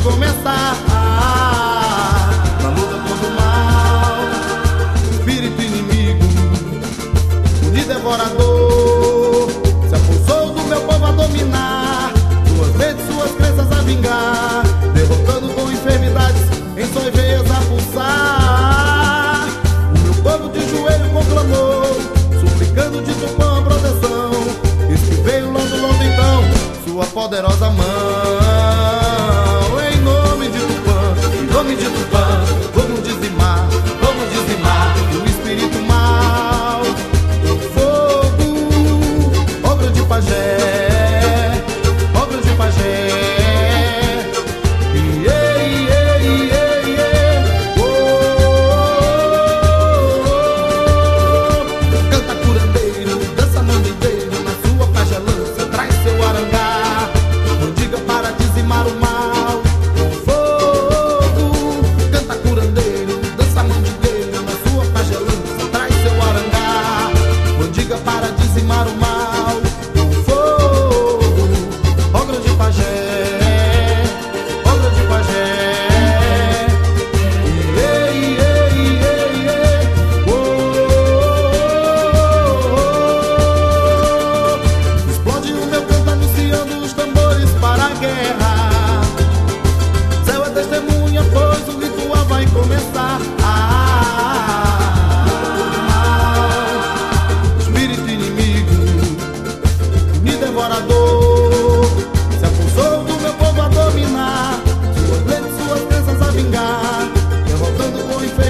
recomeçar. Na luta contra o mal, o espírito inimigo, o devorador, é se apossou do meu povo a dominar. Suas redes, suas crenças a vingar, derrotando com enfermidades em suas veias a pulsar. O meu povo de joelho conclamou, suplicando de Tupã a proteção. Isso veio logo, logo então, sua poderosa mão.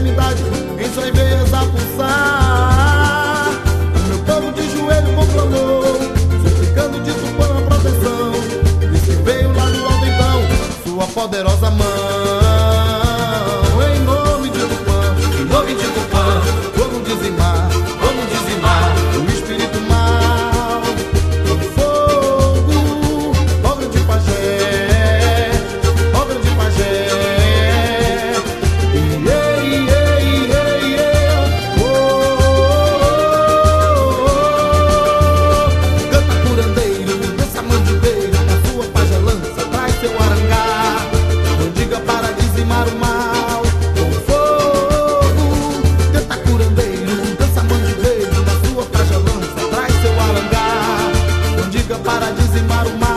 em suas veias a pulsar. O meu povo de joelho conclamou, suplicando de Tupã a proteção. Disse que veio lá do alto então, sua poderosa mão. desembar o mar.